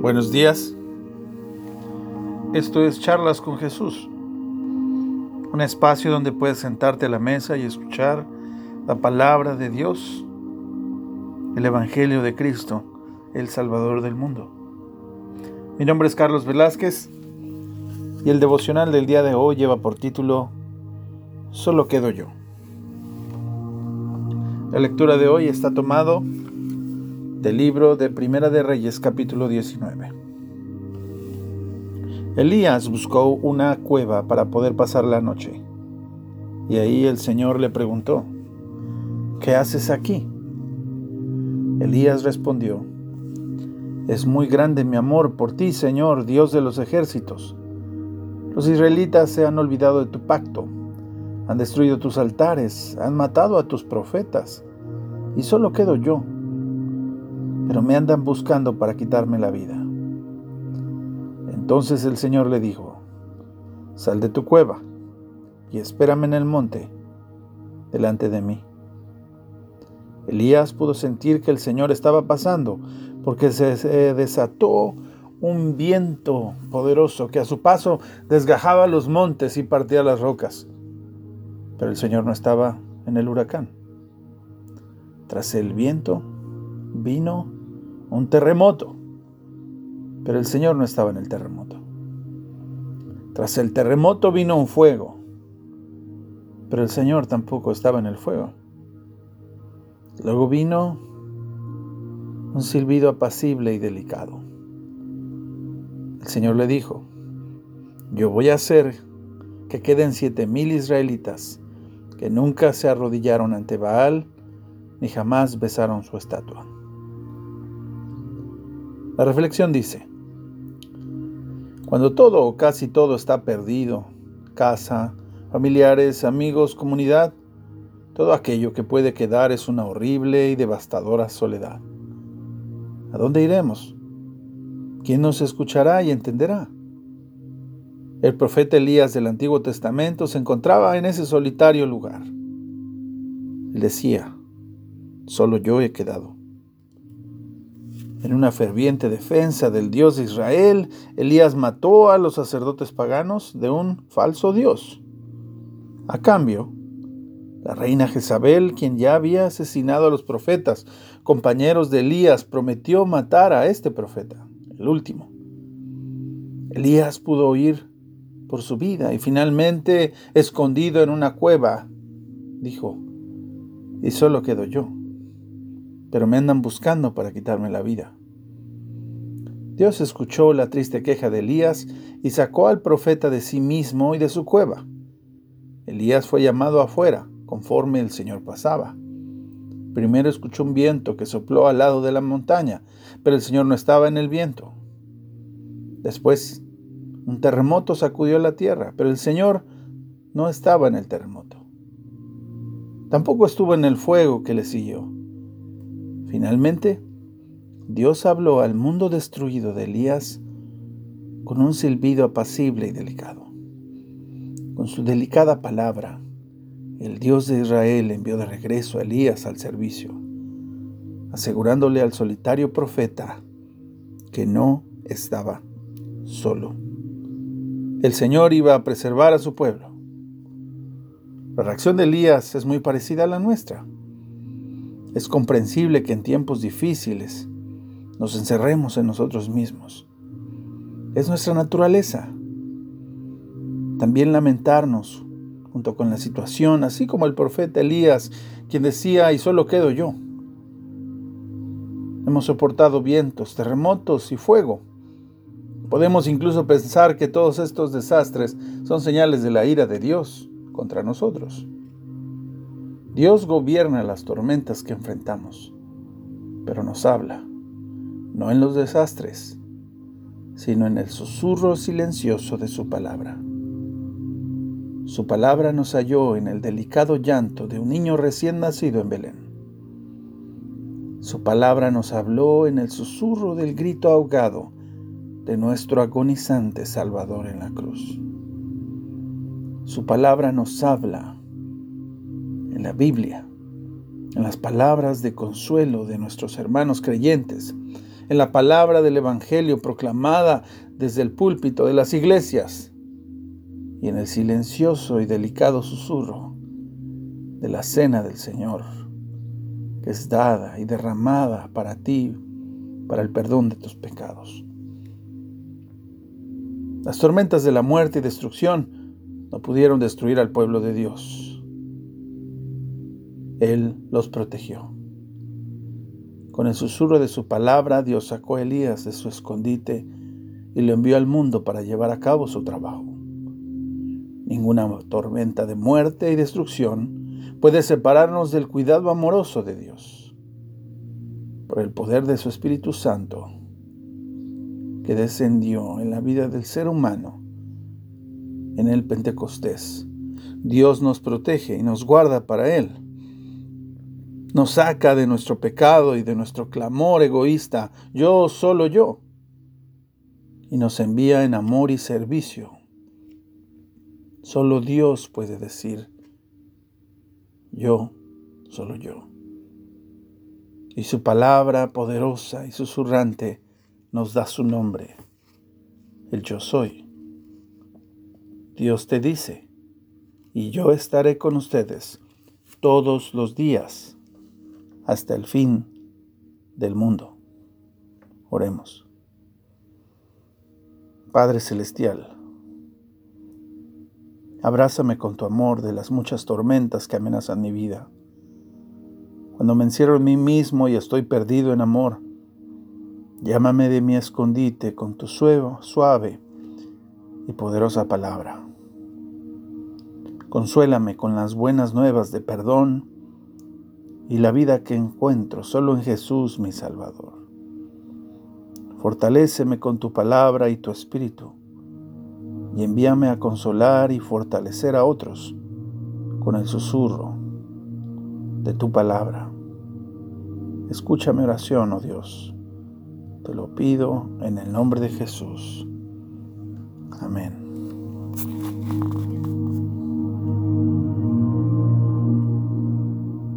Buenos días. Esto es Charlas con Jesús, un espacio donde puedes sentarte a la mesa y escuchar la palabra de Dios, el Evangelio de Cristo, el Salvador del mundo. Mi nombre es Carlos Velázquez y el devocional del día de hoy lleva por título Solo quedo yo. La lectura de hoy está tomado del libro de Primera de Reyes capítulo 19. Elías buscó una cueva para poder pasar la noche. Y ahí el Señor le preguntó, ¿qué haces aquí? Elías respondió, es muy grande mi amor por ti, Señor, Dios de los ejércitos. Los israelitas se han olvidado de tu pacto, han destruido tus altares, han matado a tus profetas, y solo quedo yo pero me andan buscando para quitarme la vida. Entonces el Señor le dijo, sal de tu cueva y espérame en el monte delante de mí. Elías pudo sentir que el Señor estaba pasando porque se desató un viento poderoso que a su paso desgajaba los montes y partía las rocas. Pero el Señor no estaba en el huracán. Tras el viento vino un terremoto. Pero el Señor no estaba en el terremoto. Tras el terremoto vino un fuego, pero el Señor tampoco estaba en el fuego. Luego vino un silbido apacible y delicado. El Señor le dijo, yo voy a hacer que queden siete mil israelitas que nunca se arrodillaron ante Baal ni jamás besaron su estatua. La reflexión dice, cuando todo o casi todo está perdido, casa, familiares, amigos, comunidad, todo aquello que puede quedar es una horrible y devastadora soledad. ¿A dónde iremos? ¿Quién nos escuchará y entenderá? El profeta Elías del Antiguo Testamento se encontraba en ese solitario lugar. Él decía, solo yo he quedado. En una ferviente defensa del Dios de Israel, Elías mató a los sacerdotes paganos de un falso Dios. A cambio, la reina Jezabel, quien ya había asesinado a los profetas, compañeros de Elías, prometió matar a este profeta, el último. Elías pudo huir por su vida y finalmente, escondido en una cueva, dijo, y solo quedo yo pero me andan buscando para quitarme la vida. Dios escuchó la triste queja de Elías y sacó al profeta de sí mismo y de su cueva. Elías fue llamado afuera, conforme el Señor pasaba. Primero escuchó un viento que sopló al lado de la montaña, pero el Señor no estaba en el viento. Después, un terremoto sacudió la tierra, pero el Señor no estaba en el terremoto. Tampoco estuvo en el fuego que le siguió. Finalmente, Dios habló al mundo destruido de Elías con un silbido apacible y delicado. Con su delicada palabra, el Dios de Israel envió de regreso a Elías al servicio, asegurándole al solitario profeta que no estaba solo. El Señor iba a preservar a su pueblo. La reacción de Elías es muy parecida a la nuestra. Es comprensible que en tiempos difíciles nos encerremos en nosotros mismos. Es nuestra naturaleza. También lamentarnos junto con la situación, así como el profeta Elías, quien decía, y solo quedo yo. Hemos soportado vientos, terremotos y fuego. Podemos incluso pensar que todos estos desastres son señales de la ira de Dios contra nosotros. Dios gobierna las tormentas que enfrentamos, pero nos habla, no en los desastres, sino en el susurro silencioso de su palabra. Su palabra nos halló en el delicado llanto de un niño recién nacido en Belén. Su palabra nos habló en el susurro del grito ahogado de nuestro agonizante Salvador en la cruz. Su palabra nos habla en la Biblia, en las palabras de consuelo de nuestros hermanos creyentes, en la palabra del Evangelio proclamada desde el púlpito de las iglesias y en el silencioso y delicado susurro de la cena del Señor, que es dada y derramada para ti, para el perdón de tus pecados. Las tormentas de la muerte y destrucción no pudieron destruir al pueblo de Dios. Él los protegió. Con el susurro de su palabra, Dios sacó a Elías de su escondite y lo envió al mundo para llevar a cabo su trabajo. Ninguna tormenta de muerte y destrucción puede separarnos del cuidado amoroso de Dios. Por el poder de su Espíritu Santo, que descendió en la vida del ser humano en el Pentecostés, Dios nos protege y nos guarda para Él nos saca de nuestro pecado y de nuestro clamor egoísta, yo, solo yo, y nos envía en amor y servicio. Solo Dios puede decir, yo, solo yo. Y su palabra poderosa y susurrante nos da su nombre, el yo soy. Dios te dice, y yo estaré con ustedes todos los días hasta el fin del mundo. Oremos. Padre Celestial, abrázame con tu amor de las muchas tormentas que amenazan mi vida. Cuando me encierro en mí mismo y estoy perdido en amor, llámame de mi escondite con tu suave y poderosa palabra. Consuélame con las buenas nuevas de perdón, y la vida que encuentro solo en Jesús mi Salvador. Fortaléceme con tu palabra y tu espíritu, y envíame a consolar y fortalecer a otros con el susurro de tu palabra. Escucha mi oración, oh Dios. Te lo pido en el nombre de Jesús. Amén.